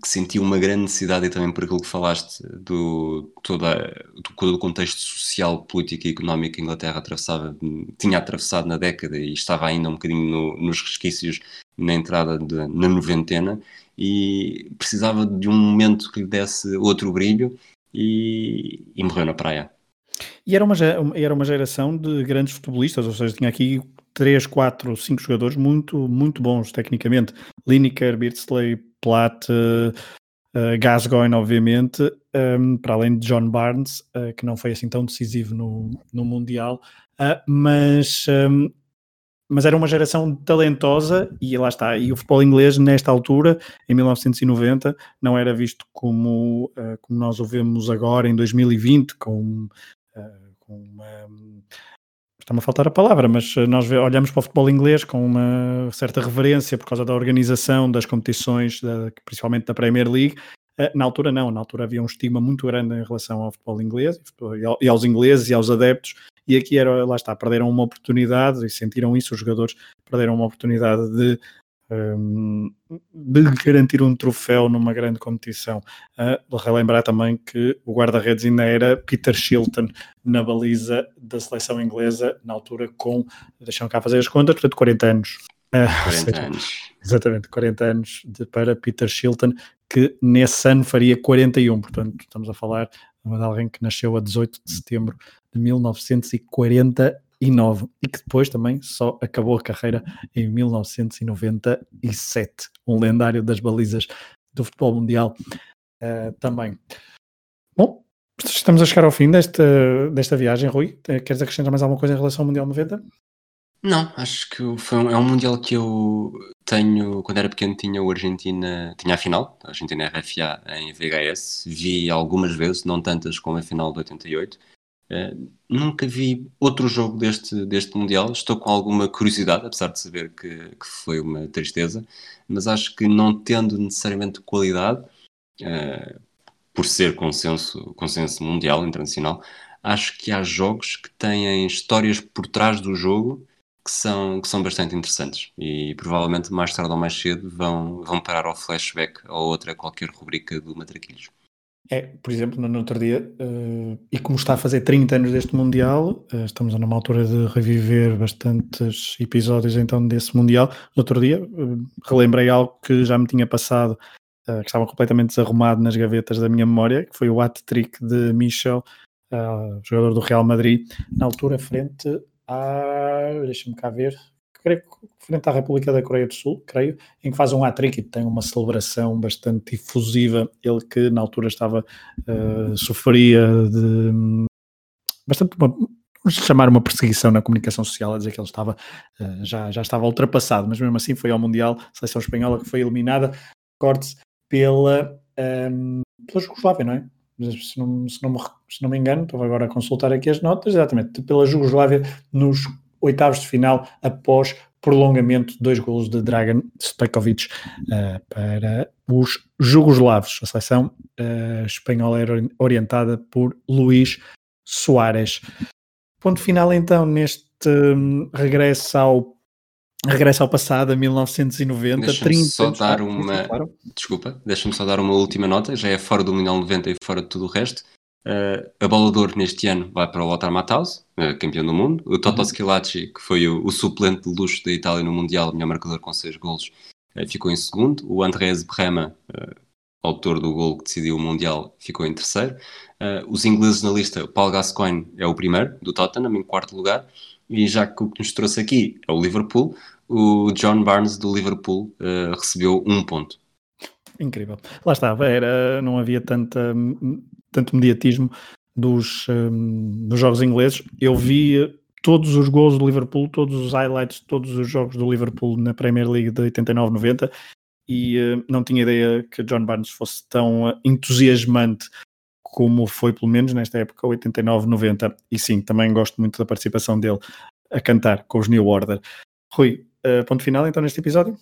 que sentiu uma grande necessidade e também por aquilo que falaste do toda do, todo o contexto social, político e económico que a Inglaterra atravessava, tinha atravessado na década e estava ainda um bocadinho no, nos resquícios na entrada de, na noventena e precisava de um momento que lhe desse outro brilho e, e morreu na praia. E era uma, era uma geração de grandes futebolistas, ou seja, tinha aqui 3, 4, 5 jogadores muito, muito bons tecnicamente. Lineker, Beardsley, Platt, uh, Gascoigne, obviamente, um, ehm, para além de John Barnes, uh, que não foi assim tão decisivo no, no Mundial, uh, mas, um, ehm, mas era uma geração talentosa e lá está. E o futebol inglês, nesta altura, em 1990, não era visto como, como nós o vemos agora em 2020, com, com uma está-me a faltar a palavra, mas nós olhamos para o futebol inglês com uma certa reverência por causa da organização das competições, da, principalmente da Premier League. Eh, na altura não, na altura havia um estigma muito grande em relação ao futebol inglês e aos ingleses e aos adeptos, e aqui era, lá está, perderam uma oportunidade e sentiram isso, os jogadores perderam uma oportunidade de de garantir um troféu numa grande competição. Uh, relembrar também que o guarda-redes ainda era Peter Shilton na baliza da seleção inglesa, na altura com, deixam cá fazer as contas, portanto 40 anos. Uh, 40 seja, anos. Exatamente, 40 anos de, para Peter Shilton, que nesse ano faria 41, portanto estamos a falar de alguém que nasceu a 18 de setembro de 1940 2009 e que depois também só acabou a carreira em 1997, um lendário das balizas do futebol mundial uh, também. Bom, estamos a chegar ao fim desta, desta viagem, Rui. Eh, queres acrescentar mais alguma coisa em relação ao Mundial 90? Não, acho que foi um, é um Mundial que eu tenho, quando era pequeno tinha o Argentina, tinha a final, a Argentina RFA em VHS, vi algumas vezes, não tantas como a final de 88, Uh, nunca vi outro jogo deste, deste Mundial. Estou com alguma curiosidade, apesar de saber que, que foi uma tristeza, mas acho que não tendo necessariamente qualidade, uh, por ser consenso, consenso mundial, internacional, acho que há jogos que têm histórias por trás do jogo que são, que são bastante interessantes e provavelmente mais tarde ou mais cedo vão, vão parar ao flashback ou outra qualquer rubrica do Matraquilhos. É, por exemplo, no, outro dia, uh, e como está a fazer 30 anos deste Mundial, uh, estamos numa altura de reviver bastantes episódios então desse Mundial. No outro dia, uh, relembrei algo que já me tinha passado, que estava completamente desarrumado nas gavetas da minha memória, que foi o hat-trick de Michel, jogador do Real Madrid, na altura frente a. deixa-me cá ver, creio frente à República da Coreia do Sul, creio, em que faz um hat-trick e tem uma celebração bastante efusiva. Ele que na altura estava, uh, sofria de bastante uma, vamos chamar uma perseguição na comunicação social, a dizer que ele estava, uh, já, já estava ultrapassado, mas mesmo assim foi ao Mundial, seleção espanhola que foi eliminada, corte pela, um, ehm, pela Jugoslávia, não é? Se não, se, não me, se não me engano, estou agora a consultar aqui as notas, exatamente, pela Jugoslávia nos oitavos de final após prolongamento, dois golos de Dragan Stojkovic uh, para os jugoslavos. A seleção uh, espanhola era orientada por Luís Soares. Ponto final então neste um, regresso ao regressa ao passado, a 1990, deixa 30 só dar uma. Desculpa, deixa-me só dar uma última nota, já é fora do Mundial 90 e fora de tudo o resto. Uh, a bola de ouro neste ano vai para o Lothar Matthaus, uh, campeão do mundo. O Toto Uhum. Schilacci, que foi o, o suplente de luxo da Itália no Mundial, melhor marcador com 6 golos, uh, ficou em segundo. O Andreas Brema, uh, autor do gol que decidiu o Mundial, ficou em terceiro. Os ingleses na lista, o Paul Gascoigne é o primeiro, do Tottenham, em quarto lugar. E já que o que nos trouxe aqui é o Liverpool, o John Barnes do Liverpool recebeu um ponto. Incrível. Lá estava, era, não havia tanta, tanto mediatismo dos, um, dos jogos ingleses. Eu vi todos os gols do Liverpool, todos os highlights todos os jogos do Liverpool na Premier League de 89-90 e uh, não tinha ideia que John Barnes fosse tão uh, entusiasmante como foi pelo menos nesta época 89-90 e sim, também gosto muito da participação dele a cantar com os New Order. Rui, uh, ponto final então neste episódio?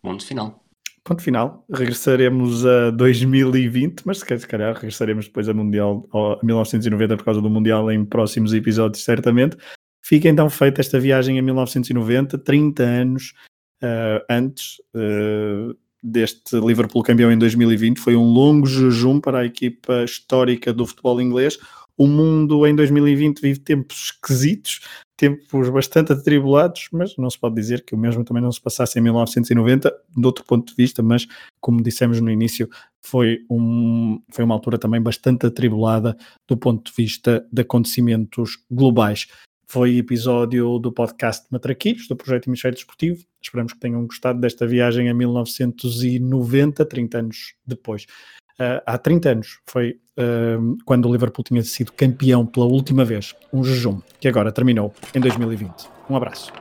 Ponto final ponto final. Regressaremos a 2020, mas se calhar regressaremos depois a, mundial, a 1990 por causa do Mundial em próximos episódios, certamente. Fica então feita esta viagem a 1990, 30 anos uh, antes uh, deste Liverpool campeão em 2020. Foi um longo jejum para a equipa histórica do futebol inglês. O mundo em 2020 vive tempos esquisitos, tempos bastante atribulados, mas não se pode dizer que o mesmo também não se passasse em 1990, de outro ponto de vista, mas como dissemos no início, foi, um, foi uma altura também bastante atribulada do ponto de vista de acontecimentos globais. Foi episódio do podcast Matraquilhos, do projeto Hemisfério Desportivo. Esperamos que tenham gostado desta viagem a 1990, 30 anos depois. Uh, há 30 anos foi uh, quando o Liverpool tinha sido campeão pela última vez, um jejum que agora terminou em 2020. Um abraço.